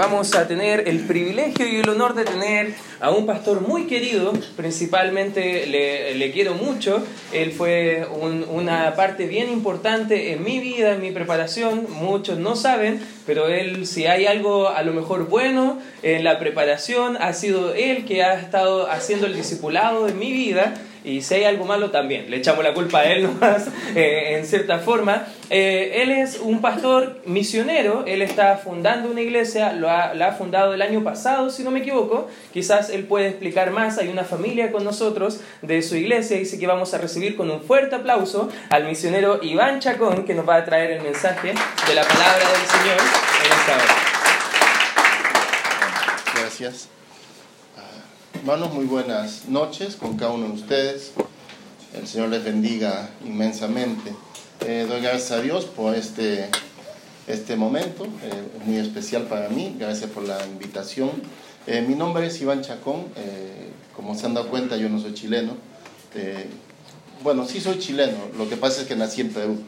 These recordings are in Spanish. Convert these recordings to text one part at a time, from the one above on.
vamos a tener el privilegio y el honor de tener a un pastor muy querido, principalmente le, quiero mucho, él fue una parte bien importante en mi vida, en mi preparación, muchos no saben, pero él si hay algo a lo mejor bueno en la preparación, ha sido él que ha estado haciendo el discipulado de mi vida y si hay algo malo también, le echamos la culpa a él nomás, eh, en cierta forma. Eh, él es un pastor misionero, él está fundando una iglesia, lo ha, la ha fundado el año pasado, si no me equivoco, quizás él puede explicar más, hay una familia con nosotros de su iglesia, dice que vamos a recibir con un fuerte aplauso al misionero Iván Chacón, que nos va a traer el mensaje de la palabra del Señor en esta hora. Gracias. Hermanos, muy buenas noches con cada uno de ustedes. El Señor les bendiga inmensamente. Eh, doy gracias a Dios por este, este momento, eh, muy especial para mí. Gracias por la invitación. Eh, mi nombre es Iván Chacón. como se han dado cuenta, yo no soy chileno. bueno, sí soy chileno. Lo que pasa es que nací en Perú.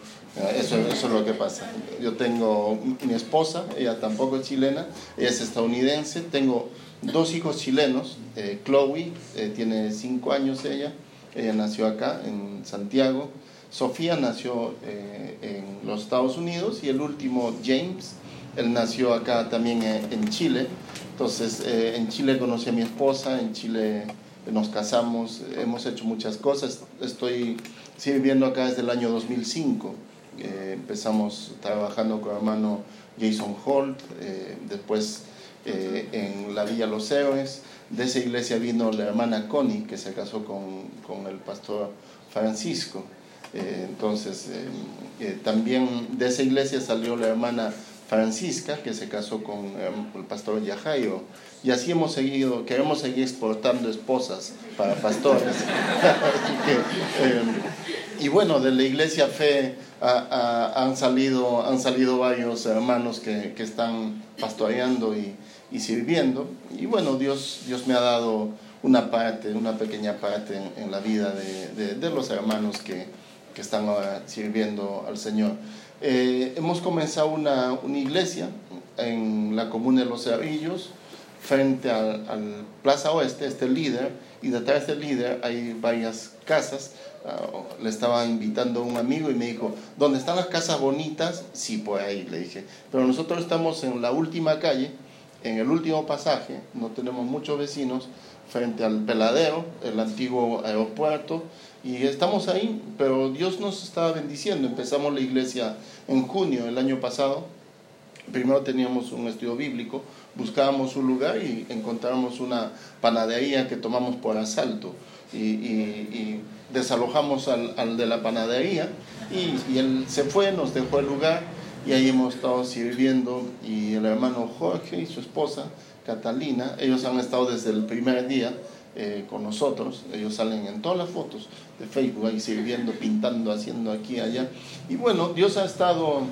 Eso, eso, es lo que pasa. Yo tengo mi esposa, ella tampoco es chilena, ella es estadounidense. Tengo dos hijos chilenos. Eh, Chloe eh, tiene cinco años ella, ella nació acá en Santiago. Sofía nació eh, en los Estados Unidos y el último James, él nació acá también en Chile. Entonces en Chile conocí a mi esposa, en Chile nos casamos, hemos hecho muchas cosas. Estoy viviendo acá desde el año 2005. empezamos trabajando con el hermano Jason Holt, después eh, en la Villa Los Héroes. De esa iglesia vino la hermana Connie, que se casó con, con el pastor Francisco. Eh, entonces, eh, también de esa iglesia salió la hermana Francisca, que se casó con el pastor Yajairo. Y así hemos seguido, queremos seguir exportando esposas para pastores. y bueno, de la iglesia fe han, salido, han salido varios hermanos que, que están pastoreando y, y sirviendo. Y bueno, Dios, Dios me ha dado una parte, una pequeña parte en, la vida de, de, los hermanos que, que, están ahora sirviendo al Señor. Eh, hemos comenzado una, una, iglesia en la comuna de Los Cerrillos, frente al, al, Plaza Oeste, este líder, y detrás del líder hay varias casas. Uh, le estaba invitando un amigo y me dijo, ¿dónde están las casas bonitas? Sí, por ahí, le dije. Pero nosotros estamos en la última calle, en el último pasaje, no tenemos muchos vecinos, frente al peladero, el antiguo aeropuerto, y estamos ahí, pero Dios nos estaba bendiciendo. Empezamos la iglesia en junio del año pasado. Primero teníamos un estudio bíblico, buscábamos un lugar y encontramos una panadería que tomamos por asalto. Y, desalojamos al, de la panadería y, y él se fue, nos dejó el lugar y ahí hemos estado sirviendo y el hermano Jorge y su esposa Catalina, ellos han estado desde el primer día eh, con nosotros, ellos salen en todas las fotos de Facebook ahí sirviendo, pintando, haciendo aquí allá. Y bueno, Dios ha estado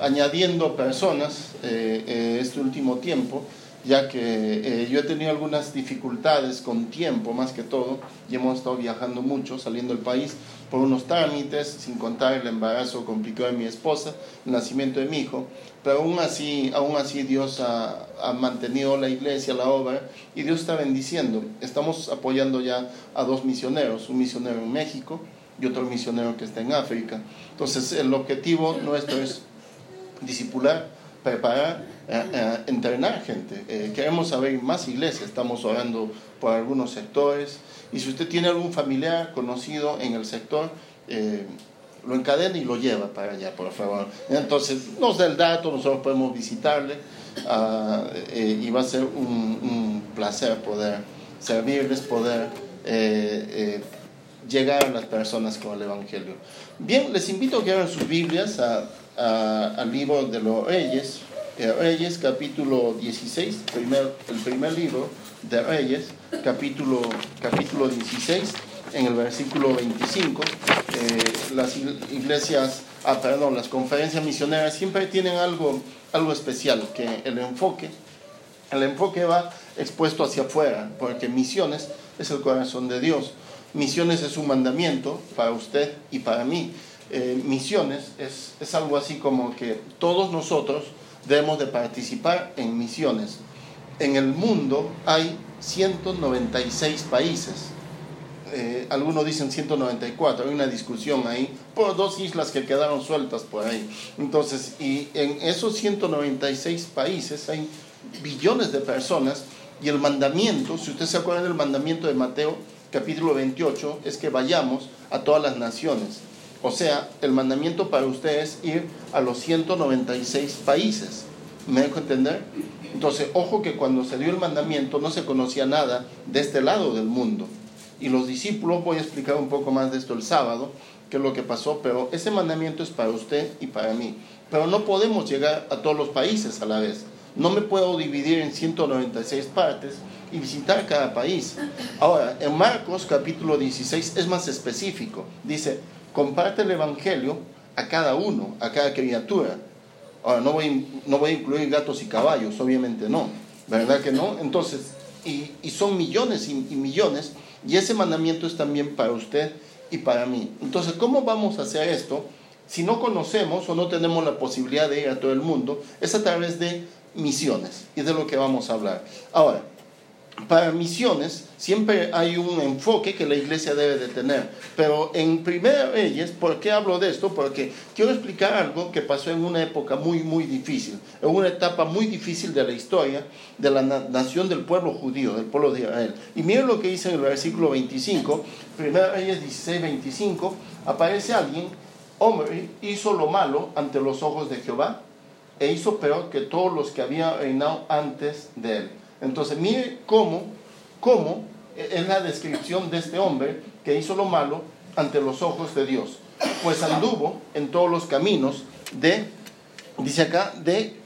añadiendo personas eh, eh, este último tiempo ya que yo he tenido algunas dificultades con tiempo más que todo y hemos estado viajando mucho, saliendo del país por unos trámites, sin contar el embarazo complicado de mi esposa, el nacimiento de mi hijo, pero aún así, aún así Dios ha, ha mantenido la iglesia, la obra y Dios está bendiciendo. Estamos apoyando ya a dos misioneros, un misionero en México y otro misionero que está en África. Entonces el objetivo nuestro es discipular, preparar eh, eh, entrenar gente. Eh, queremos saber más iglesias, estamos orando por algunos sectores. Y si usted tiene algún familiar conocido en el sector, lo encadena y lo lleva para allá, por favor. Entonces, nos da el dato, nosotros podemos visitarle ah, y va a ser un, placer poder servirles, poder llegar a las personas con el Evangelio. Bien, les invito a que abran sus Biblias al libro de los Reyes, Reyes capítulo 16, primer, el primer libro de Reyes, capítulo, capítulo 16, en el versículo 25. Eh, las iglesias, ah, perdón, las conferencias misioneras siempre tienen algo, algo especial, que el enfoque, el enfoque va expuesto hacia afuera, porque misiones es el corazón de Dios. Misiones es un mandamiento para usted y para mí. Eh, misiones es, es algo así como que todos nosotros debemos de participar en misiones. En el mundo hay 196 países. Eh, algunos dicen 194, hay una discusión ahí por dos islas que quedaron sueltas por ahí. Entonces, y en esos 196 países hay billones de personas y el mandamiento, si usted se acuerda del mandamiento de Mateo capítulo 28, es que vayamos a todas las naciones. O sea, el mandamiento para usted es ir a los 196 países. ¿Me dejo entender? Entonces, ojo que cuando se dio el mandamiento no se conocía nada de este lado del mundo. Y los discípulos, voy a explicar un poco más de esto el sábado, qué es lo que pasó, pero ese mandamiento es para usted y para mí. Pero no podemos llegar a todos los países a la vez. No me puedo dividir en 196 partes y visitar cada país. Ahora, en Marcos capítulo 16 es más específico. Dice, comparte el Evangelio a cada uno, a cada criatura. Ahora, no voy, no voy a incluir gatos y caballos, obviamente no. ¿Verdad que no? Entonces, y, son millones y, y millones, y ese mandamiento es también para usted y para mí. Entonces, ¿cómo vamos a hacer esto? Si no conocemos o no tenemos la posibilidad de ir a todo el mundo, es a través de misiones y de lo que vamos a hablar. Ahora, para misiones siempre hay un enfoque que la iglesia debe de tener. Pero en Primera Reyes, ¿por qué hablo de esto? Porque quiero explicar algo que pasó en una época muy, muy difícil, en una etapa muy difícil de la historia de la nación del pueblo judío, del pueblo de Israel. Y miren lo que dice en el versículo 25, Primera Reyes 16, 25, aparece alguien, hombre, hizo lo malo ante los ojos de Jehová e hizo peor que todos los que habían reinado antes de él. Entonces, mire cómo, cómo es la descripción de este hombre que hizo lo malo ante los ojos de Dios. Pues anduvo en todos los caminos de, dice acá, de,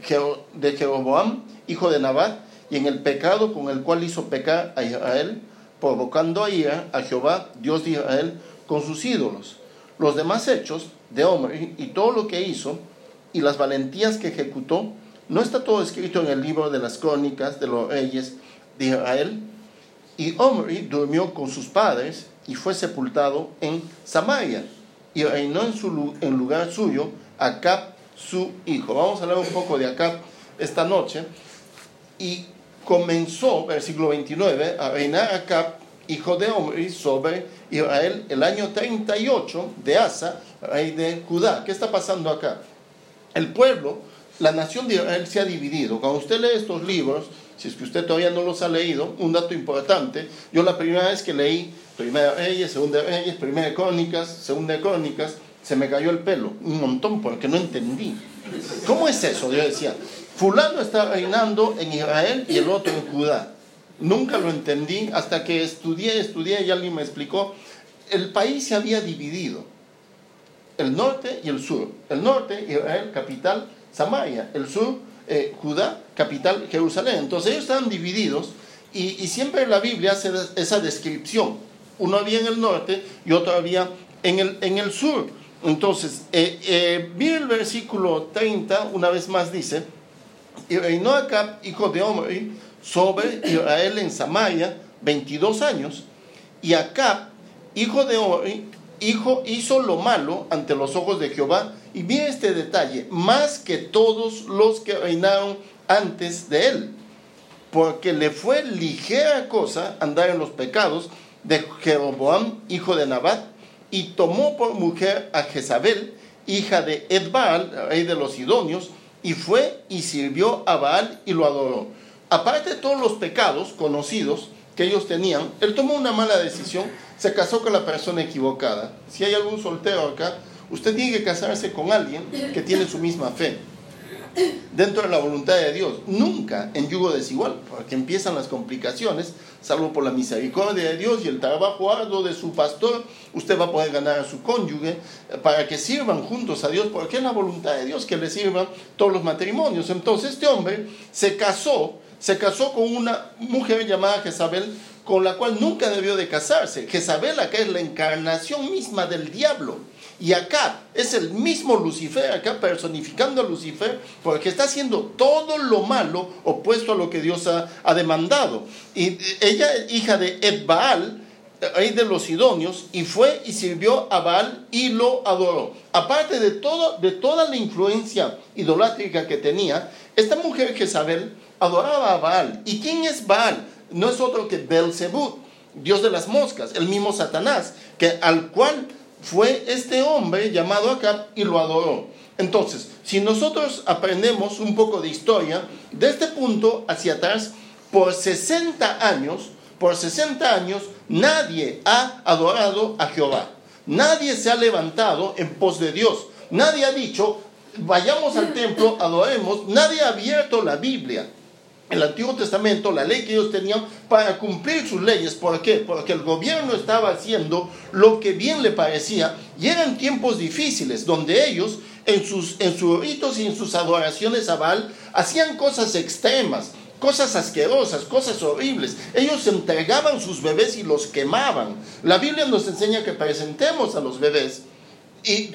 de Jeroboam, hijo de Nabat, y en el pecado con el cual hizo pecar a Israel, provocando a ira a Jehová, Dios de Israel, con sus ídolos. Los demás hechos de hombre y todo lo que hizo y las valentías que ejecutó, ¿No está todo escrito en el libro de las crónicas de los reyes de Israel? Y Omri durmió con sus padres y fue sepultado en Samaria y reinó en, su, en lugar suyo Acab su hijo. Vamos a hablar un poco de Acab esta noche. Y comenzó, versículo 29, a reinar Acab, hijo de Omri, sobre Israel el año 38 de Asa, rey de Judá. ¿Qué está pasando acá? El pueblo la nación de Israel se ha dividido. Cuando usted lee estos libros, si es que usted todavía no los ha leído, un dato importante, yo la primera vez que leí Primera Reyes, Segunda Reyes, Primera Crónicas, Segunda Crónicas, se me cayó el pelo, un montón, porque no entendí. ¿Cómo es eso? Yo decía, fulano está reinando en Israel y el otro en Judá. Nunca lo entendí hasta que estudié, estudié y alguien me explicó. El país se había dividido, el norte y el sur. El norte, Israel, capital, Samaria, el sur, eh, Judá, capital Jerusalén. Entonces ellos estaban divididos y, siempre la Biblia hace esa descripción. Uno había en el norte y otro había en el, en el sur. Entonces, eh, eh el versículo 30, una vez más dice, y reinó Acab, hijo de Omri, sobre Israel en Samaria 22 años, y Acab, hijo de Omri, hijo, hizo lo malo ante los ojos de Jehová y mire este detalle, más que todos los que reinaron antes de él, porque le fue ligera cosa andar en los pecados de Jeroboam, hijo de Nabat, y tomó por mujer a Jezabel, hija de Edbaal, rey de los Sidonios, y fue y sirvió a Baal y lo adoró. Aparte de todos los pecados conocidos que ellos tenían, él tomó una mala decisión, se casó con la persona equivocada. Si hay algún soltero acá, Usted tiene que casarse con alguien que tiene su misma fe, dentro de la voluntad de Dios, nunca en yugo desigual, porque empiezan las complicaciones, salvo por la misericordia de Dios y el trabajo arduo de su pastor, usted va a poder ganar a su cónyuge para que sirvan juntos a Dios, porque es la voluntad de Dios que le sirvan todos los matrimonios. Entonces este hombre se casó, se casó con una mujer llamada Jezabel, con la cual nunca debió de casarse. Jezabel acá es la encarnación misma del diablo. Y acá es el mismo Lucifer, acá personificando a Lucifer, porque está haciendo todo lo malo opuesto a lo que Dios ha, demandado. Y ella, hija de Edbaal, rey de los Sidonios, y fue y sirvió a Baal y lo adoró. Aparte de, todo, de toda la influencia idolátrica que tenía, Esta mujer Jezabel adoraba a Baal. ¿Y quién es Baal? No es otro que Belzebú, dios de las moscas, el mismo Satanás, que al cual fue este hombre llamado Acab y lo adoró. Entonces, si nosotros aprendemos un poco de historia, de este punto hacia atrás, por 60 años, por 60 años, nadie ha adorado a Jehová. Nadie se ha levantado en pos de Dios. Nadie ha dicho, vayamos al templo, adoremos. Nadie ha abierto la Biblia el Antiguo Testamento, la ley que ellos tenían para cumplir sus leyes. ¿Por qué? Porque el gobierno estaba haciendo lo que bien le parecía y eran tiempos difíciles donde ellos en sus, en sus ritos y en sus adoraciones a Baal hacían cosas extremas, cosas asquerosas, cosas horribles. Ellos entregaban sus bebés y los quemaban. La Biblia nos enseña que presentemos a los bebés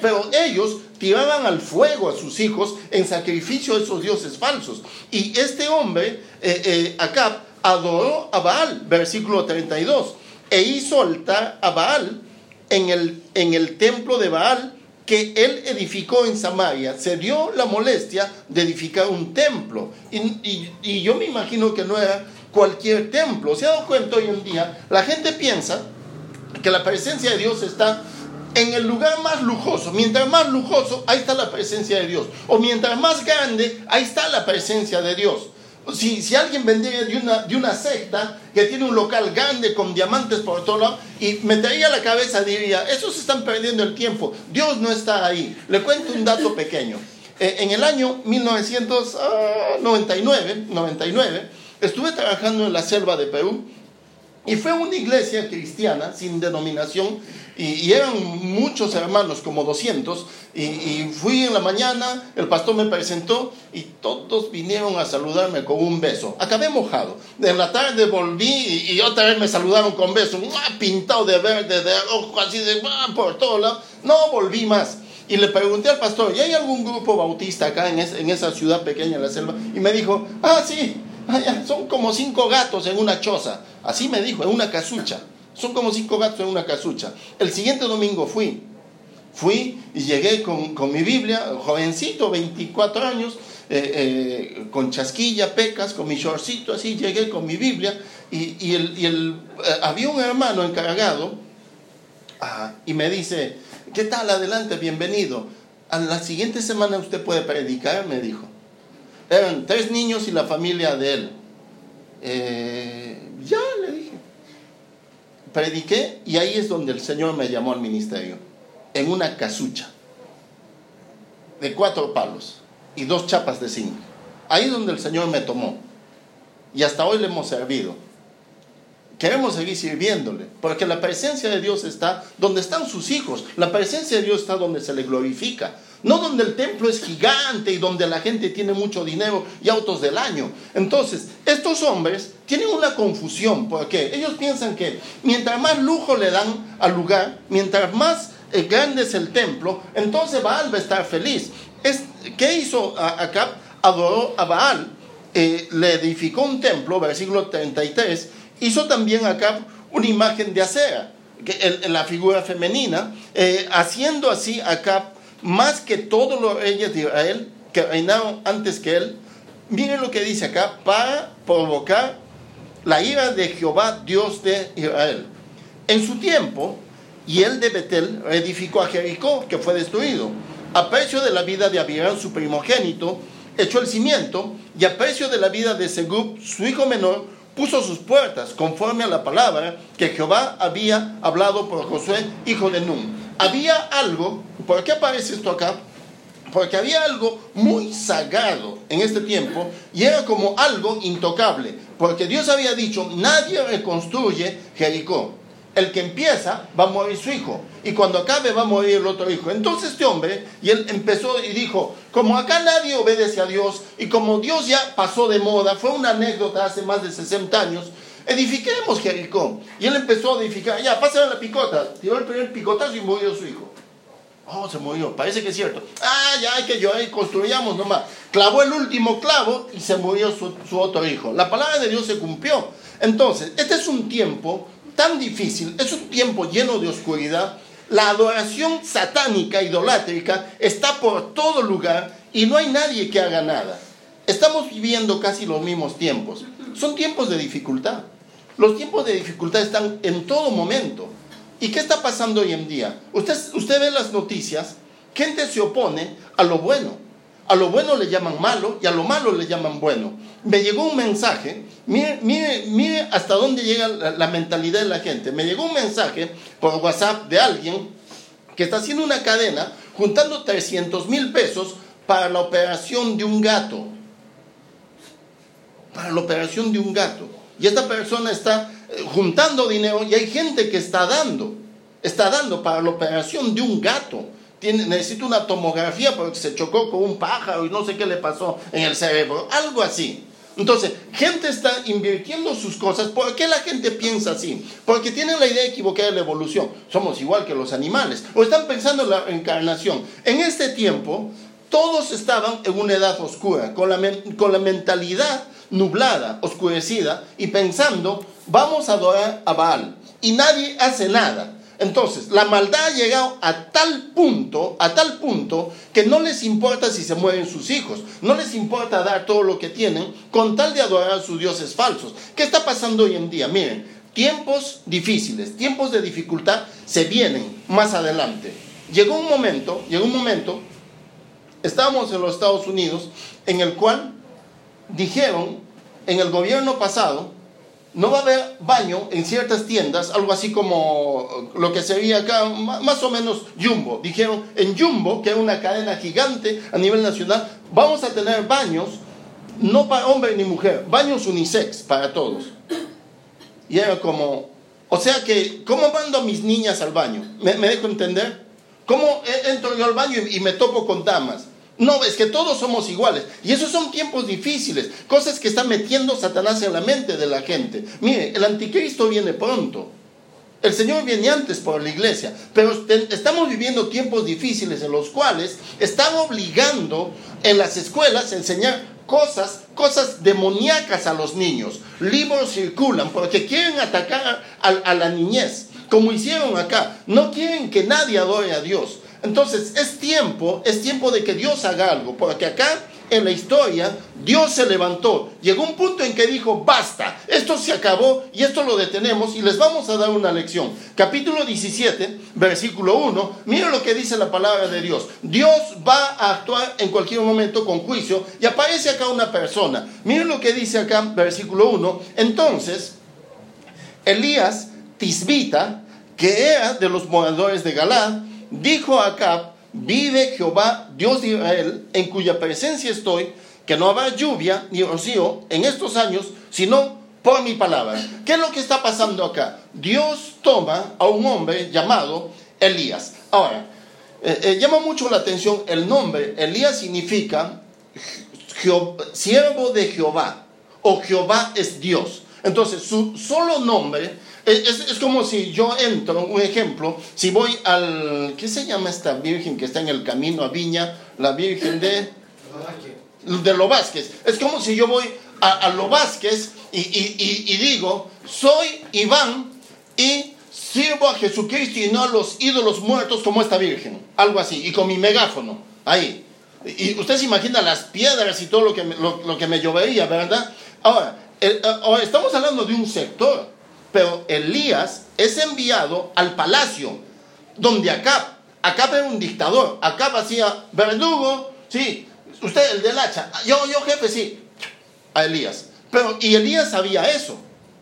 pero ellos tiraban al fuego a sus hijos en sacrificio a esos dioses falsos. Y este hombre, eh, eh, Acab, adoró a Baal, versículo 32, e hizo altar a Baal en el, en el templo de Baal que él edificó en Samaria. Se dio la molestia de edificar un templo. Y, y yo me imagino que no era cualquier templo. ¿Se ha dado cuenta hoy en día? La gente piensa que la presencia de Dios está en el lugar más lujoso. Mientras más lujoso, ahí está la presencia de Dios. O mientras más grande, ahí está la presencia de Dios. Si, si alguien vendría de una, de una secta que tiene un local grande con diamantes por todo lado y metería la cabeza, diría, esos están perdiendo el tiempo, Dios no está ahí. Le cuento un dato pequeño. Eh, en el año 1999, 99, estuve trabajando en la selva de Perú y fue una iglesia cristiana sin denominación y, eran muchos hermanos, como 200, y, fui en la mañana, el pastor me presentó y todos vinieron a saludarme con un beso. Acabé mojado. En la tarde volví y, otra vez me saludaron con beso, pintado de verde, de rojo, así de por todo lado. No volví más. Y le pregunté al pastor, ¿y hay algún grupo bautista acá en, en esa ciudad pequeña en la selva? Y me dijo, ah, sí, son como cinco gatos en una choza. Así me dijo, en una casucha. Son como cinco gatos en una casucha. El siguiente domingo fui. Fui y llegué con, mi Biblia, jovencito, 24 años, eh, eh, con chasquilla, pecas, con mi shortcito, así llegué con mi Biblia. Y, el, eh, había un hermano encargado ah, y me dice, ¿qué tal? Adelante, bienvenido. A la siguiente semana usted puede predicar, me dijo. Eran tres niños y la familia de él. ya, le dije prediqué y ahí es donde el Señor me llamó al ministerio, en una casucha de cuatro palos y dos chapas de zinc. Ahí es donde el Señor me tomó. Y hasta hoy le hemos servido. Queremos seguir sirviéndole, porque la presencia de Dios está donde están sus hijos. La presencia de Dios está donde se le glorifica. No donde el templo es gigante y donde la gente tiene mucho dinero y autos del año. Entonces, estos hombres tienen una confusión, porque ellos piensan que mientras más lujo le dan al lugar, mientras más eh, grande es el templo, entonces Baal va a estar feliz. ¿Qué hizo Acab? Adoró a Baal, eh, le edificó un templo, versículo 33, hizo también Acab una imagen de acera, la figura femenina, eh, haciendo así Acab más que todos los reyes de Israel que reinaron antes que él. Miren lo que dice acá, para provocar la ira de Jehová, Dios de Israel. En su tiempo, y él de Betel reedificó a Jericó, que fue destruido. A precio de la vida de Abirán, su primogénito, echó el cimiento, y a precio de la vida de Segub, su hijo menor, puso sus puertas, conforme a la palabra que Jehová había hablado por Josué, hijo de Nun había algo, ¿por qué aparece esto acá? Porque había algo muy sagrado en este tiempo y era como algo intocable, porque Dios había dicho, nadie reconstruye Jericó. El que empieza va a morir su hijo y cuando acabe va a morir el otro hijo. Entonces este hombre, y él empezó y dijo, como acá nadie obedece a Dios y como Dios ya pasó de moda, fue una anécdota hace más de 60 años, edifiquemos Jericó. Y él empezó a edificar, ya, pásale la picota. Tiró el primer picotazo y murió su hijo. Oh, se murió, parece que es cierto. Ah, ya hay que yo ahí construyamos nomás. Clavó el último clavo y se murió su otro hijo. La palabra de Dios se cumplió. Entonces, este es un tiempo tan difícil, es un tiempo lleno de oscuridad. La adoración satánica, idolátrica, está por todo lugar y no hay nadie que haga nada. estamos viviendo casi los mismos tiempos. Son tiempos de dificultad. Los tiempos de dificultad están en todo momento. ¿Y qué está pasando hoy en día? Usted, usted ve las noticias, gente se opone a lo bueno. A lo bueno le llaman malo y a lo malo le llaman bueno. Me llegó un mensaje, mire, mire, mire hasta dónde llega la, la mentalidad de la gente. Me llegó un mensaje por WhatsApp de alguien que está haciendo una cadena juntando 300 mil pesos para la operación de un gato. Para la operación de un gato. Y esta persona está eh, juntando dinero y hay gente que está dando. Está dando para la operación de un gato. Tiene, necesita una tomografía porque se chocó con un pájaro y no sé qué le pasó en el cerebro. Algo así. Entonces, gente está invirtiendo sus cosas. ¿Por qué la gente piensa así? Porque tienen la idea equivocada de la evolución. Somos igual que los animales. O están pensando en la encarnación. En este tiempo, todos estaban en una edad oscura, con la, con la mentalidad nublada, oscurecida, y pensando, vamos a adorar a Baal. Y nadie hace nada. Entonces, la maldad ha llegado a tal punto, a tal punto, que no les importa si se mueren sus hijos, no les importa dar todo lo que tienen con tal de adorar a sus dioses falsos. ¿Qué está pasando hoy en día? Miren, tiempos difíciles, tiempos de dificultad se vienen más adelante. Llegó un momento, llegó un momento, estábamos en los Estados Unidos, en el cual dijeron en el gobierno pasado, no va a haber baño en ciertas tiendas, algo así como lo que sería acá, más o menos Jumbo. Dijeron, en Jumbo, que es una cadena gigante a nivel nacional, vamos a tener baños, no para hombre ni mujer, baños unisex para todos. Y era como, o sea que, ¿cómo mando a mis niñas al baño? ¿Me, dejo entender? ¿Cómo entro yo al baño y me topo con damas? No, es que todos somos iguales. Y esos son tiempos difíciles, cosas que está metiendo Satanás en la mente de la gente. Mire, el anticristo viene pronto. El Señor viene antes por la iglesia, pero estamos viviendo tiempos difíciles en los cuales están obligando en las escuelas a enseñar cosas, cosas demoníacas a los niños. Libros circulan porque quieren atacar a, a la niñez, como hicieron acá. No quieren que nadie adore a Dios. Entonces es tiempo, es tiempo de que Dios haga algo, porque acá en la historia Dios se levantó, llegó un punto en que dijo, basta, esto se acabó y esto lo detenemos y les vamos a dar una lección. Capítulo 17, versículo 1, miren lo que dice la palabra de Dios. Dios va a actuar en cualquier momento con juicio y aparece acá una persona. Miren lo que dice acá, versículo 1. Entonces, Elías Tisbita, que era de los moradores de Galad, dijo a Acab, vive Jehová, Dios de Israel, en cuya presencia estoy, que no habrá lluvia ni rocío en estos años, sino por mi palabra. ¿Qué es lo que está pasando acá? Dios toma a un hombre llamado Elías. Ahora, eh, eh, llama mucho la atención el nombre. Elías significa siervo de Jehová o Jehová es Dios. Entonces, su solo nombre es, como si yo entro, un ejemplo, si voy al, ¿qué se llama esta virgen que está en el camino a Viña? La virgen de... De Lo Vázquez. Es como si yo voy a, a Lo Vázquez y, y digo, soy Iván y sirvo a Jesucristo y no a los ídolos muertos como esta virgen. Algo así, y con mi megáfono, ahí. Y usted se imagina las piedras y todo lo que me, lo, que me llovería, ¿verdad? Ahora, ahora, estamos hablando de un sector. Pero Elías es enviado al palacio, donde Acab, Acab era un dictador, Acab hacía verdugo, sí, usted el del hacha, yo, yo jefe, sí, a Elías. Pero, y Elías sabía eso,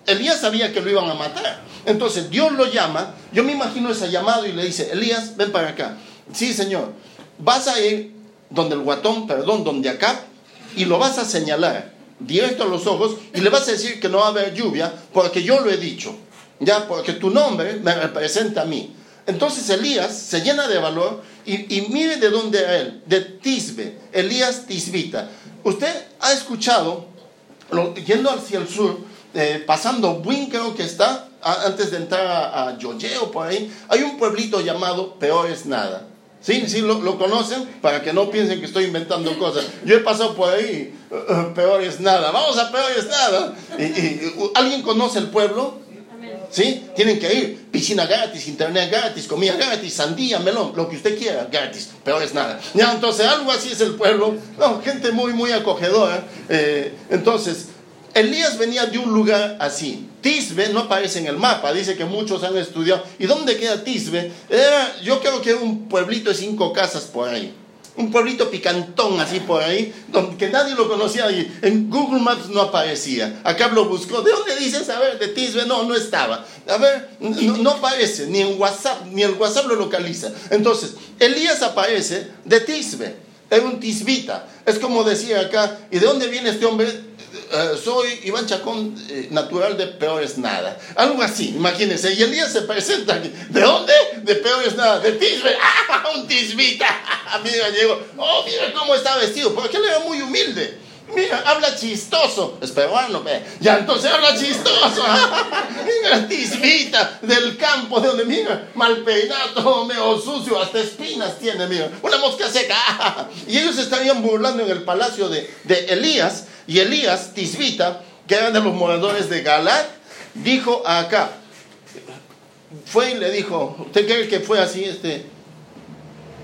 Elías sabía que lo iban a matar. Entonces Dios lo llama, yo me imagino ese llamado y le dice, Elías, ven para acá. Sí, Señor, vas a ir donde el guatón, perdón, donde Acab, y lo vas a señalar directo a los ojos y le vas a decir que no va a haber lluvia porque yo lo he dicho, ya, porque tu nombre me representa a mí. Entonces Elías se llena de valor y, mire de dónde era él, de Tisbe, Elías Tisbita. Usted ha escuchado, yendo hacia el sur, eh, pasando Buin creo que está, antes de entrar a, a Yoyeo por ahí, hay un pueblito llamado Peor es Nada. Sí, sí, lo, conocen para que no piensen que estoy inventando cosas. Yo he pasado por ahí, uh, uh, peor es nada. Vamos a peor es nada. Y, ¿Alguien conoce el pueblo? ¿Sí? Tienen que ir. Piscina gratis, internet gratis, comida gratis, sandía, melón, lo que usted quiera, gratis. Peor es nada. Ya, entonces algo así es el pueblo. No, gente muy, muy acogedora. Eh, entonces, Elías venía de un lugar así. Tisbe no aparece en el mapa, dice que muchos han estudiado. ¿Y dónde queda Tisbe? yo creo que era un pueblito de cinco casas por ahí un pueblito picantón así por ahí, donde que nadie lo conocía en Google Maps no aparecía. Acá lo buscó. ¿De dónde dices? A ver, de Tisbe, no, no estaba. A ver, no, aparece, ni en WhatsApp, ni el WhatsApp lo localiza. Entonces, Elías aparece de Tisbe, era un tisbita. Es como decía acá, ¿y de dónde viene este hombre? Eh, soy Iván Chacón, eh, natural de peores nada. Algo así, imagínense. Y Elías se presenta. ¿De dónde? De peores nada. De Tisbe. ¡Ah! Un tisbita. mira, llegó. Oh, mira cómo está vestido. Porque él era muy humilde. Mira, habla chistoso. Es peruano, ve. Ya, entonces habla chistoso. mira, tisbita del campo de donde, mira, mal peinado, medio sucio, hasta espinas tiene, mira. Una mosca seca. y ellos estarían burlando en el palacio de, de Elías y Elías, Tisbita, que eran de los moradores de Galat, dijo acá, fue y le dijo, ¿usted cree que fue así? Este,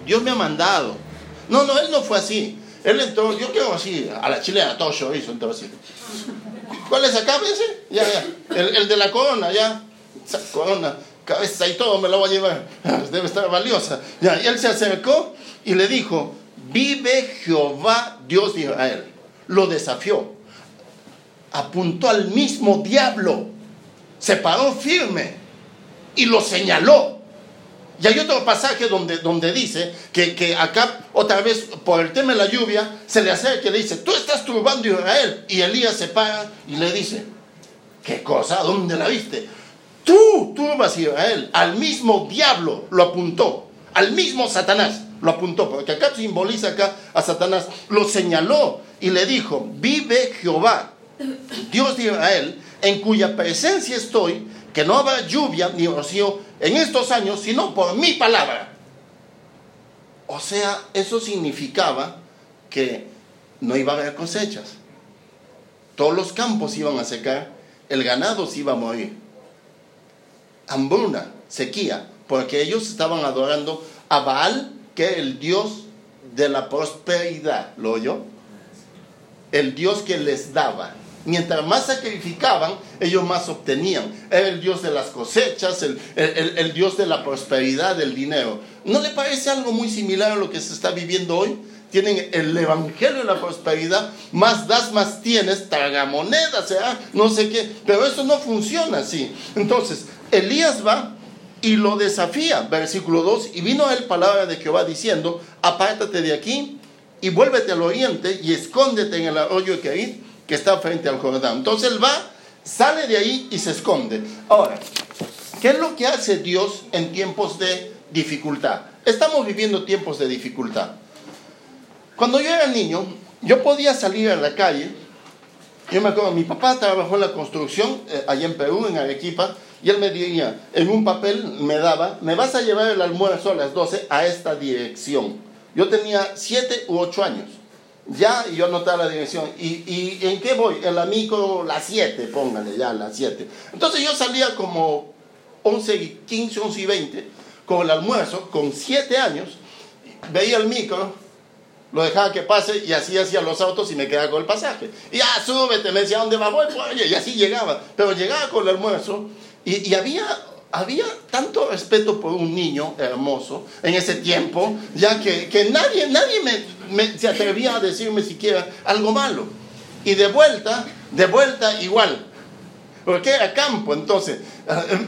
Dios me ha mandado. No, no, él no fue así. Él entró, yo creo así, a la chilena, todo hizo, entró así. ¿Cuál es acá, ese? Ya, ya. El, de la corona, ya. Corona, cabeza y todo, me la voy a llevar. Debe estar valiosa. Ya, y él se acercó y le dijo, vive Jehová, Dios de Israel lo desafió. Apuntó al mismo diablo, se paró firme y lo señaló. Y hay otro pasaje donde, donde dice que, que, acá, otra vez, por el tema de la lluvia, se le acerca y le dice, tú estás turbando Israel. Y Elías se para y le dice, ¿qué cosa? ¿Dónde la viste? Tú turbas Israel. Al mismo diablo lo apuntó, al mismo Satanás lo apuntó, porque acá simboliza acá a Satanás, lo señaló y le dijo, vive Jehová, Dios de Israel, en cuya presencia estoy, que no habrá lluvia ni rocío en estos años, sino por mi palabra. O sea, eso significaba que no iba a haber cosechas. Todos los campos iban a secar, el ganado se iba a morir. Hambruna, sequía, porque ellos estaban adorando a Baal, que es el Dios de la prosperidad. ¿Lo oyó? El Dios que les daba. Mientras más sacrificaban, ellos más obtenían. Era el Dios de las cosechas, el, Dios de la prosperidad, del dinero. ¿No le parece algo muy similar a lo que se está viviendo hoy? Tienen el evangelio de la prosperidad, más das, más tienes, tragamonedas, sea, no sé qué, pero eso no funciona así. Entonces, Elías va y lo desafía, versículo 2, y vino a él palabra de Jehová diciendo, apártate de aquí y vuélvete al oriente y escóndete en el arroyo que está frente al Jordán. Entonces él va, sale de ahí y se esconde. Ahora, ¿qué es lo que hace Dios en tiempos de dificultad? Estamos viviendo tiempos de dificultad. Cuando yo era niño, yo podía salir a la calle. Yo me acuerdo, mi papá trabajó en la construcción eh, allá en Perú, en Arequipa, y él me diría, en un papel me daba, me vas a llevar el almuerzo a las 12 a esta dirección. Yo tenía siete u ocho años. Ya, y yo anotaba la dirección. ¿Y, en qué voy? En la micro, las 7, póngale ya, las 7. Entonces yo salía como 11 y 15, 11 y 20, con el almuerzo, con 7 años, veía el micro, lo dejaba que pase y así hacía los autos y me quedaba con el pasaje. Y ya, súbete, me decía, ¿dónde va? Voy, y así llegaba. Pero llegaba con el almuerzo y, y había había tanto respeto por un niño hermoso en ese tiempo, ya que, que nadie, nadie me, se atrevía a decirme siquiera algo malo. Y de vuelta, de vuelta igual, porque era campo, entonces eh, eh,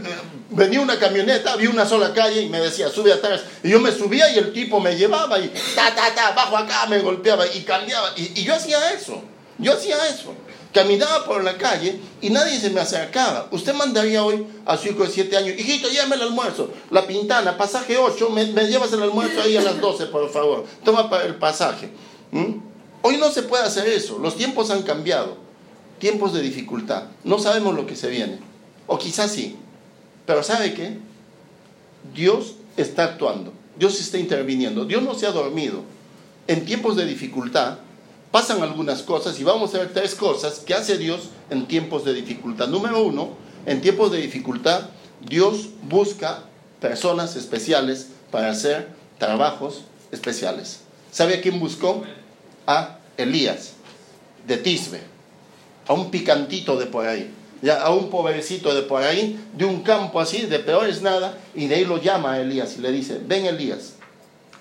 venía una camioneta, había una sola calle y me decía, sube atrás. Y yo me subía y el tipo me llevaba y ta, ta, ta, bajo acá, me golpeaba y cambiaba. Y, y yo hacía eso, yo hacía eso. Caminaba por la calle y nadie se me acercaba. Usted mandaría hoy a su hijo de 7 años, hijito, llévame el almuerzo. La pintana, pasaje 8, me, llevas el almuerzo ahí a las 12, por favor. Toma el pasaje. Hoy no se puede hacer eso. Los tiempos han cambiado. Tiempos de dificultad. No sabemos lo que se viene. O quizás sí. Pero ¿sabe qué? Dios está actuando. Dios está interviniendo. Dios no se ha dormido. En tiempos de dificultad, pasan algunas cosas y vamos a ver tres cosas que hace Dios en tiempos de dificultad. Número uno, en tiempos de dificultad, Dios busca personas especiales para hacer trabajos especiales. ¿Sabe a quién buscó? A Elías, de Tisbe, a un picantito de por ahí, a un pobrecito de por ahí, de un campo así, de peor es nada, y de ahí lo llama a Elías y le dice, ven Elías,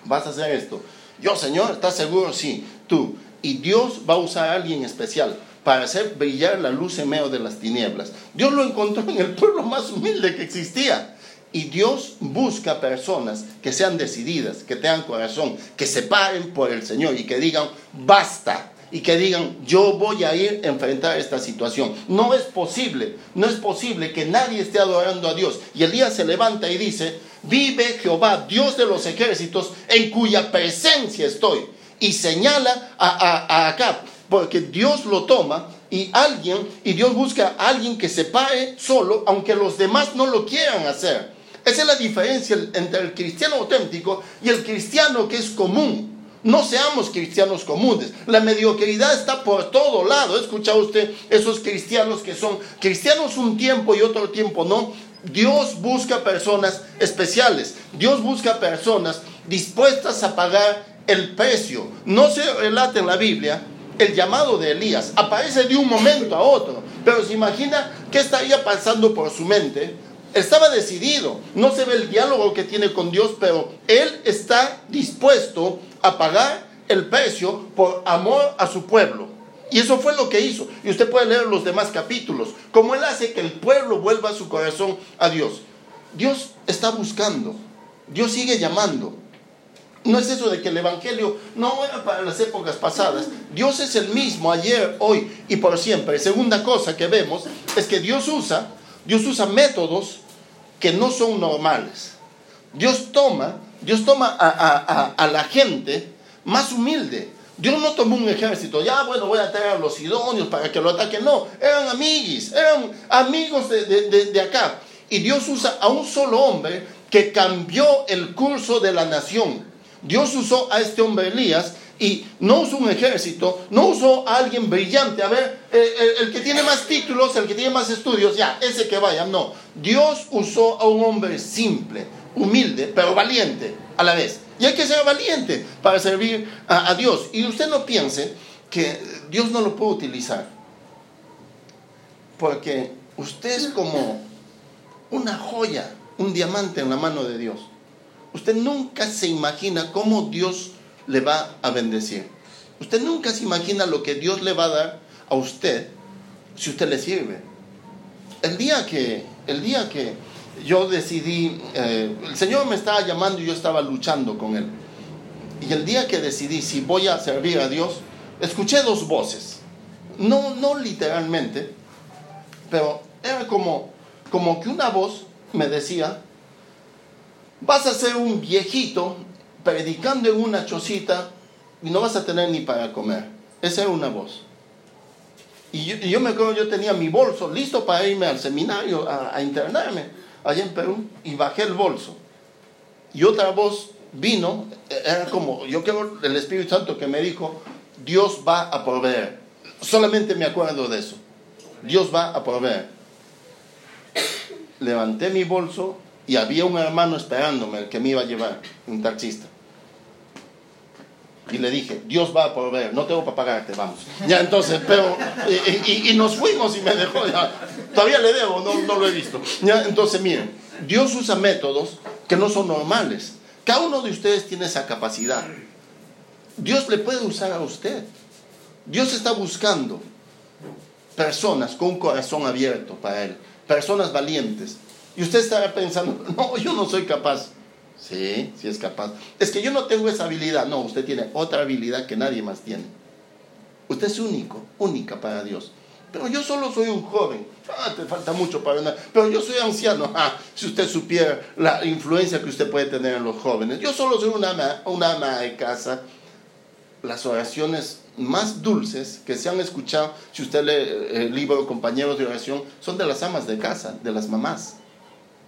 vas a hacer esto. Yo, Señor, ¿estás seguro? Sí, tú. Y Dios va a usar a alguien especial para hacer brillar la luz en medio de las tinieblas. Dios lo encontró en el pueblo más humilde que existía. Y Dios busca personas que sean decididas, que tengan corazón, que se paren por el Señor y que digan, basta. Y que digan, yo voy a ir a enfrentar esta situación. No es posible, no es posible que nadie esté adorando a Dios. Y Elías se levanta y dice, vive Jehová, Dios de los ejércitos, en cuya presencia estoy. Y señala a, a, a Acab, porque Dios lo toma y alguien, y Dios busca a alguien que se pare solo, aunque los demás no lo quieran hacer. Esa es la diferencia entre el cristiano auténtico y el cristiano que es común. No seamos cristianos comunes. La mediocridad está por todo lado. ¿Ha escuchado usted esos cristianos que son cristianos un tiempo y otro tiempo no? Dios busca personas especiales. Dios busca personas dispuestas a pagar el precio. No se relata en la Biblia el llamado de Elías. Aparece de un momento a otro. Pero se imagina qué estaría pasando por su mente estaba decidido. No se ve el diálogo que tiene con Dios, pero él está dispuesto a pagar el precio por amor a su pueblo. Y eso fue lo que hizo. Y usted puede leer los demás capítulos. Como él hace que el pueblo vuelva su corazón a Dios. Dios está buscando. Dios sigue llamando. No es eso de que el Evangelio no era para las épocas pasadas. Dios es el mismo ayer, hoy y por siempre. Segunda cosa que vemos es que Dios usa Dios usa métodos que no son normales. Dios toma, Dios toma a, la gente más humilde. Dios no tomó un ejército, ya bueno, voy a traer a los idóneos para que lo ataquen. No, eran amiguis, eran amigos de, de acá. Y Dios usa a un solo hombre que cambió el curso de la nación. Dios usó a este hombre Elías y no usó un ejército, no usó a alguien brillante, a ver, el, que tiene más títulos, el que tiene más estudios, ya, ese que vaya, no. Dios usó a un hombre simple, humilde, pero valiente a la vez. Y hay que ser valiente para servir a, a Dios. Y usted no piense que Dios no lo puede utilizar, porque usted es como una joya, un diamante en la mano de Dios. Usted nunca se imagina cómo Dios le va a bendecir. Usted nunca se imagina lo que Dios le va a dar a usted si usted le sirve. El día que, el día que yo decidí, eh, el Señor me estaba llamando y yo estaba luchando con Él. Y el día que decidí si voy a servir a Dios, escuché dos voces. No, no literalmente, pero era como, como que una voz me decía, vas a ser un viejito predicando en una chocita y no vas a tener ni para comer. Esa era una voz. Y yo, me acuerdo, yo tenía mi bolso listo para irme al seminario a, internarme allá en Perú y bajé el bolso. Y otra voz vino, era como, yo creo el Espíritu Santo que me dijo, Dios va a proveer. Solamente me acuerdo de eso. Dios va a proveer. Levanté mi bolso y había un hermano esperándome, el que me iba a llevar, un taxista. Y le dije, Dios va a proveer, no tengo para pagarte, vamos. Ya entonces, pero, y, nos fuimos y me dejó, ya, todavía le debo, no, no lo he visto. Ya, entonces, miren, Dios usa métodos que no son normales. Cada uno de ustedes tiene esa capacidad. Dios le puede usar a usted. Dios está buscando personas con un corazón abierto para Él, personas valientes. Y usted estará pensando, no, yo no soy capaz. Sí, sí es capaz. Es que yo no tengo esa habilidad. No, usted tiene otra habilidad que nadie más tiene. Usted es único, única para Dios. Pero yo solo soy un joven. Ah, te falta mucho para nada. Pero yo soy anciano. Ah, si usted supiera la influencia que usted puede tener en los jóvenes. Yo solo soy una ama, una ama de casa. Las oraciones más dulces que se han escuchado, si usted lee el libro Compañeros de Oración, son de las amas de casa, de las mamás,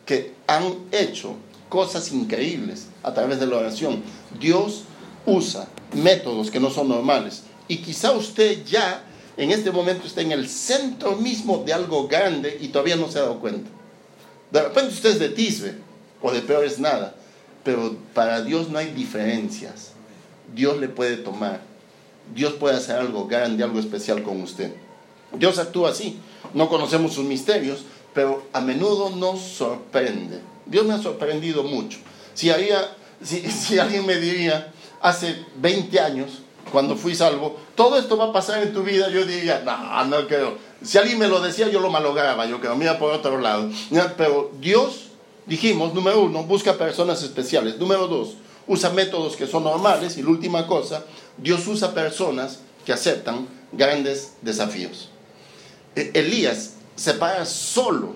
que han hecho cosas increíbles a través de la oración. Dios usa métodos que no son normales. Y quizá usted ya en este momento está en el centro mismo de algo grande y todavía no se ha dado cuenta. De repente usted es de Tisbe o de peor es nada, pero para Dios no hay diferencias. Dios le puede tomar. Dios puede hacer algo grande, algo especial con usted. Dios actúa así. No conocemos sus misterios, pero a menudo nos sorprende. Dios me ha sorprendido mucho. Si, si, alguien me diría hace 20 años, cuando fui salvo, todo esto va a pasar en tu vida, yo diría, no, no creo. Si alguien me lo decía, yo lo malograba, yo creo, mira por otro lado. Pero Dios, dijimos, número uno, busca personas especiales. Número dos, usa métodos que son normales. Y la última cosa, Dios usa personas que aceptan grandes desafíos. E-, Elías se para solo,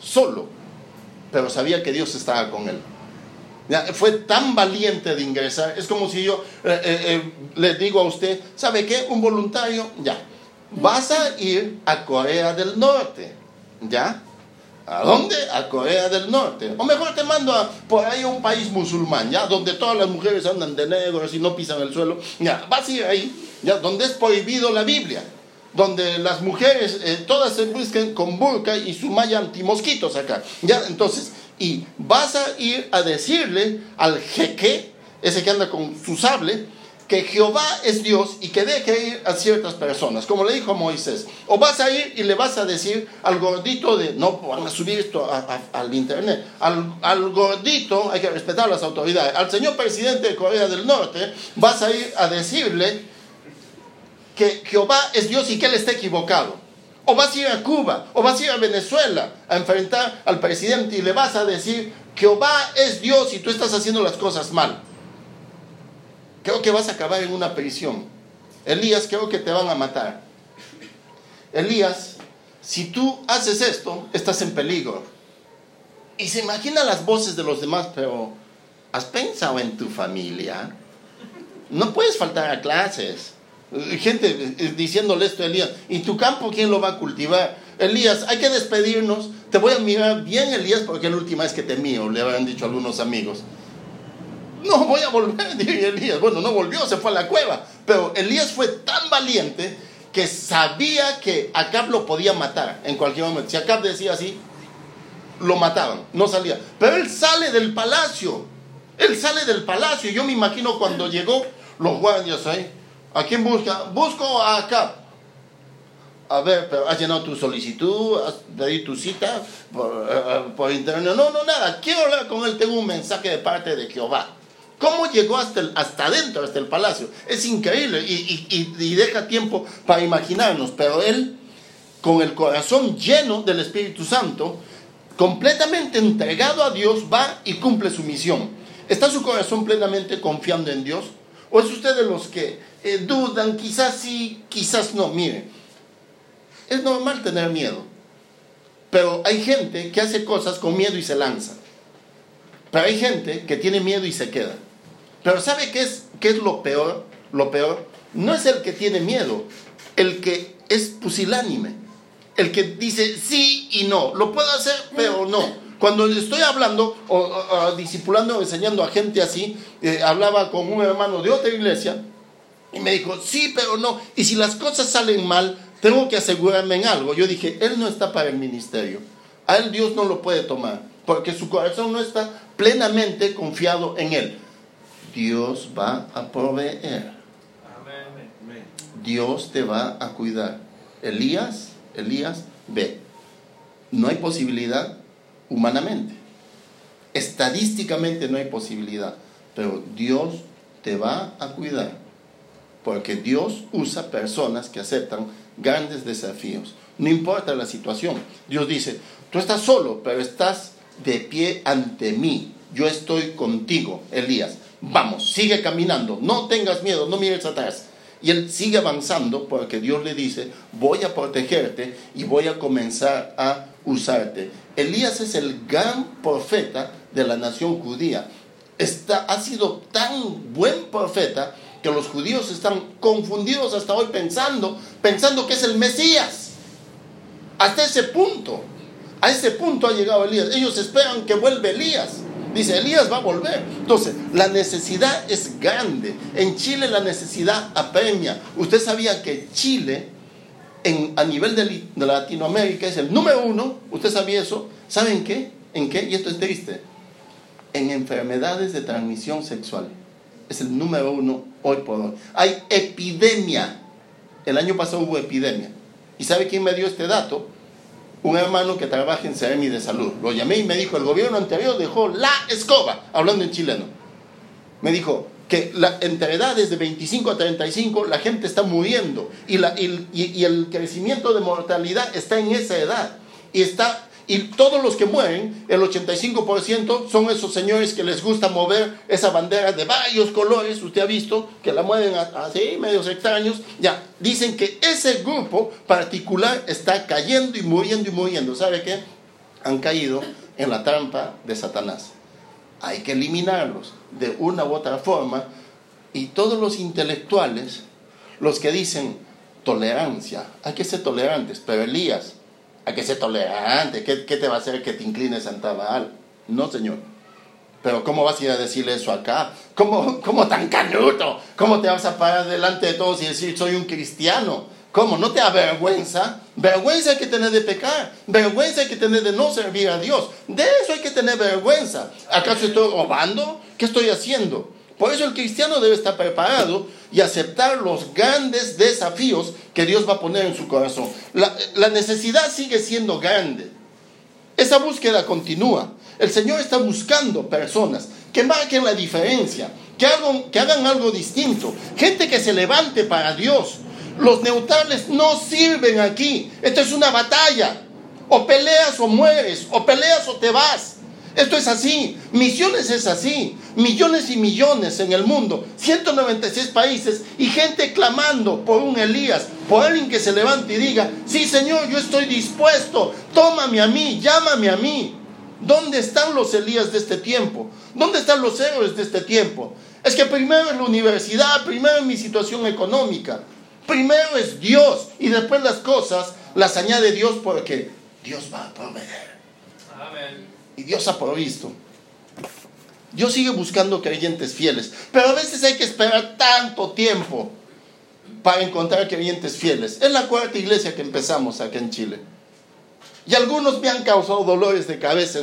solo, pero sabía que Dios estaba con él. fue tan valiente de ingresar. Es como si yo eh, eh, eh, le digo a usted, ¿sabe qué? Un voluntario, ya. Vas a ir a Corea del Norte, ¿ya? ¿A dónde? A Corea del Norte. O mejor te mando a, por ahí a un país musulmán, ¿ya? Donde todas las mujeres andan de negro y no pisan el suelo. Ya, vas a ir ahí, ¿ya? Donde es prohibido la Biblia donde las mujeres eh, todas se busquen con burka y su malla antimosquitos acá. ¿Ya? Entonces, y vas a ir a decirle al jeque, ese que anda con su sable, que Jehová es Dios y que deje ir a ciertas personas, como le dijo a Moisés. O vas a ir y le vas a decir al gordito de, no van a subir esto al internet, al, al, gordito, hay que respetar las autoridades, al señor presidente de Corea del Norte, vas a ir a decirle que Jehová es Dios y que Él está equivocado. O vas a ir a Cuba, o vas a ir a Venezuela a enfrentar al presidente y le vas a decir, Jehová es Dios y tú estás haciendo las cosas mal. Creo que vas a acabar en una prisión. Elías, creo que te van a matar. Elías, si tú haces esto, estás en peligro. Y se imagina las voces de los demás, pero ¿has pensado en tu familia? No puedes faltar a clases. Gente eh, diciéndole esto a Elías, ¿y tu campo quién lo va a cultivar? Elías, hay que despedirnos, te voy a mirar bien Elías porque es la última vez que te mío, le habían dicho algunos amigos. No voy a volver, dijo Elías. Bueno, no volvió, se fue a la cueva. Pero Elías fue tan valiente que sabía que Acab lo podía matar en cualquier momento. Si Acab decía así, lo mataban, no salía. Pero él sale del palacio. Él sale del palacio. Yo me imagino cuando llegó los guardias ahí. ¿A quién busca? Busco a acá. A ver, pero has llenado tu solicitud, has pedido tu cita por, eh, internet. No, no, nada. Quiero hablar con él. Tengo un mensaje de parte de Jehová. ¿Cómo llegó hasta, el, hasta adentro, hasta el palacio? Es increíble y, y deja tiempo para imaginarnos. Pero él, con el corazón lleno del Espíritu Santo, completamente entregado a Dios, va y cumple su misión. ¿Está su corazón plenamente confiando en Dios? ¿O es usted de los que eh, dudan, quizás sí, quizás no? Mire, es normal tener miedo, pero hay gente que hace cosas con miedo y se lanza. Pero hay gente que tiene miedo y se queda. Pero ¿sabe qué es, qué es lo peor? Lo peor no es el que tiene miedo, el que es pusilánime, el que dice sí y no, lo puedo hacer, pero no. Cuando estoy hablando o, discipulando o enseñando a gente así, eh, hablaba con un hermano de otra iglesia y me dijo, sí, pero no. Y si las cosas salen mal, tengo que asegurarme en algo. Yo dije, él no está para el ministerio. A él Dios no lo puede tomar, porque su corazón no está plenamente confiado en él. Dios va a proveer. Dios te va a cuidar. Elías, Elías, ve. No hay posibilidad humanamente. Estadísticamente no hay posibilidad, pero Dios te va a cuidar, porque Dios usa personas que aceptan grandes desafíos. No importa la situación. Dios dice, tú estás solo, pero estás de pie ante mí. Yo estoy contigo, Elías. Vamos, sigue caminando, no tengas miedo, no mires atrás. Y él sigue avanzando porque Dios le dice, voy a protegerte y voy a comenzar a usarte. Elías es el gran profeta de la nación judía. Está, ha sido tan buen profeta que los judíos están confundidos hasta hoy pensando, pensando que es el Mesías. Hasta ese punto, a ese punto ha llegado Elías. Ellos esperan que vuelva Elías. Dice, Elías va a volver. Entonces, la necesidad es grande. En Chile la necesidad apremia. Usted sabía que Chile en, a nivel de, de Latinoamérica es el número uno, ¿usted sabía eso? ¿Saben qué? ¿En qué? Y esto es triste. En enfermedades de transmisión sexual. Es el número uno hoy por hoy. Hay epidemia. El año pasado hubo epidemia. ¿Y sabe quién me dio este dato? Un hermano que trabaja en CERMI de salud. Lo llamé y me dijo, el gobierno anterior dejó la escoba, hablando en chileno. Me dijo que la, entre edades de 25 a 35 la gente está muriendo y, la, y, y el crecimiento de mortalidad está en esa edad. Y está y todos los que mueren, el 85% son esos señores que les gusta mover esa bandera de varios colores, usted ha visto, que la mueven así, medios extraños. Ya, dicen que ese grupo particular está cayendo y muriendo y muriendo. ¿Sabe qué? Han caído en la trampa de Satanás. Hay que eliminarlos de una u otra forma. Y todos los intelectuales, los que dicen tolerancia, hay que ser tolerantes, pero Elías hay que ser tolerante. ¿Qué, ¿Qué, te va a hacer que te inclines ante Baal? No, Señor. Pero ¿cómo vas a ir a decirle eso acá? ¿Cómo, cómo tan canuto? ¿Cómo te vas a parar delante de todos y decir soy un cristiano? ¿Cómo? ¿No te avergüenza? Vergüenza hay que tener de pecar. Vergüenza hay que tener de no servir a Dios. De eso hay que tener vergüenza. ¿Acaso estoy robando? ¿Qué estoy haciendo? Por eso el cristiano debe estar preparado y aceptar los grandes desafíos que Dios va a poner en su corazón. La, necesidad sigue siendo grande. Esa búsqueda continúa. El Señor está buscando personas que marquen la diferencia, que hagan, que hagan algo distinto. Gente que se levante para Dios. Los neutrales no sirven aquí. Esto es una batalla. O peleas o mueres, o peleas o te vas. Esto es así, misiones es así, millones y millones en el mundo, 196 países y gente clamando por un Elías, por alguien que se levante y diga, sí Señor, yo estoy dispuesto, tómame a mí, llámame a mí. ¿Dónde están los Elías de este tiempo? ¿Dónde están los héroes de este tiempo? Es que primero es la universidad, primero es mi situación económica, primero es Dios y después las cosas las añade Dios porque Dios va a proveer. Amén y Dios ha provisto. Dios sigue buscando creyentes fieles, pero a veces hay que esperar tanto tiempo para encontrar creyentes fieles. Es la cuarta iglesia que empezamos aquí en Chile. Y algunos me han causado dolores de cabeza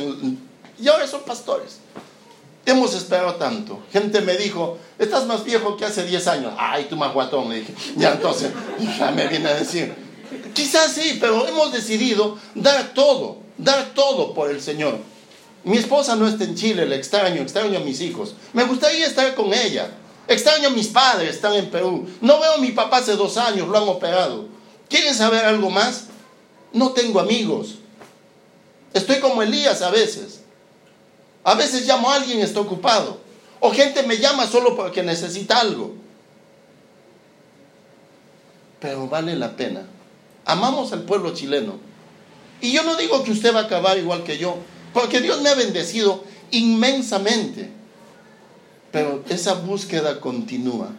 y ahora son pastores. Hemos esperado tanto. Gente me dijo, estás más viejo que hace 10 años. Ay, tú más guatón, me dije. Ya entonces, ya me viene a decir. Quizás sí, pero hemos decidido dar todo, dar todo por el Señor. Mi esposa no está en Chile, la extraño, extraño a mis hijos. Me gustaría estar con ella. Extraño a mis padres, están en Perú. No veo a mi papá hace dos años, lo han operado. ¿Quieren saber algo más? No tengo amigos. Estoy como Elías a veces. A veces llamo a alguien está ocupado. O gente me llama solo porque necesita algo. Pero vale la pena. Amamos al pueblo chileno. Y yo no digo que usted va a acabar igual que yo. Porque Dios me ha bendecido inmensamente. Pero esa búsqueda continúa.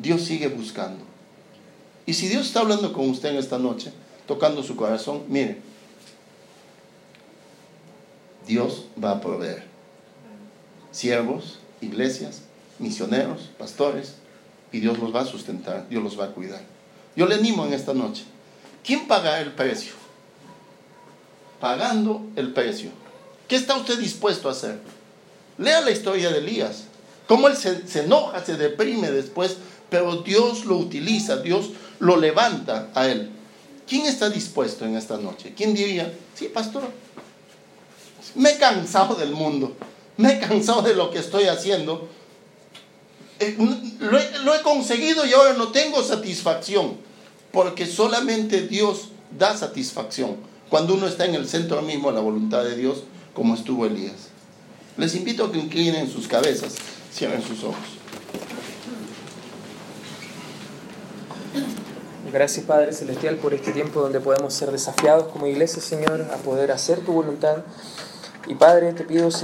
Dios sigue buscando. Y si Dios está hablando con usted en esta noche, tocando su corazón, mire, Dios va a proveer. Siervos, iglesias, misioneros, pastores, y Dios los va a sustentar, Dios los va a cuidar. Yo le animo en esta noche. ¿Quién pagará el precio? Pagando el precio. ¿Qué está usted dispuesto a hacer? Lea la historia de Elías. Cómo él se, enoja, se deprime después, pero Dios lo utiliza, Dios lo levanta a él. ¿Quién está dispuesto en esta noche? ¿Quién diría, sí, pastor, me he cansado del mundo, me he cansado de lo que estoy haciendo, eh, lo he conseguido y ahora no tengo satisfacción, porque solamente Dios da satisfacción cuando uno está en el centro mismo de la voluntad de Dios, como estuvo Elías. Les invito a que inclinen sus cabezas, cierren sus ojos. Gracias Padre Celestial por este tiempo donde podemos ser desafiados como iglesia, Señor, a poder hacer tu voluntad. Y Padre, te pido, Señor,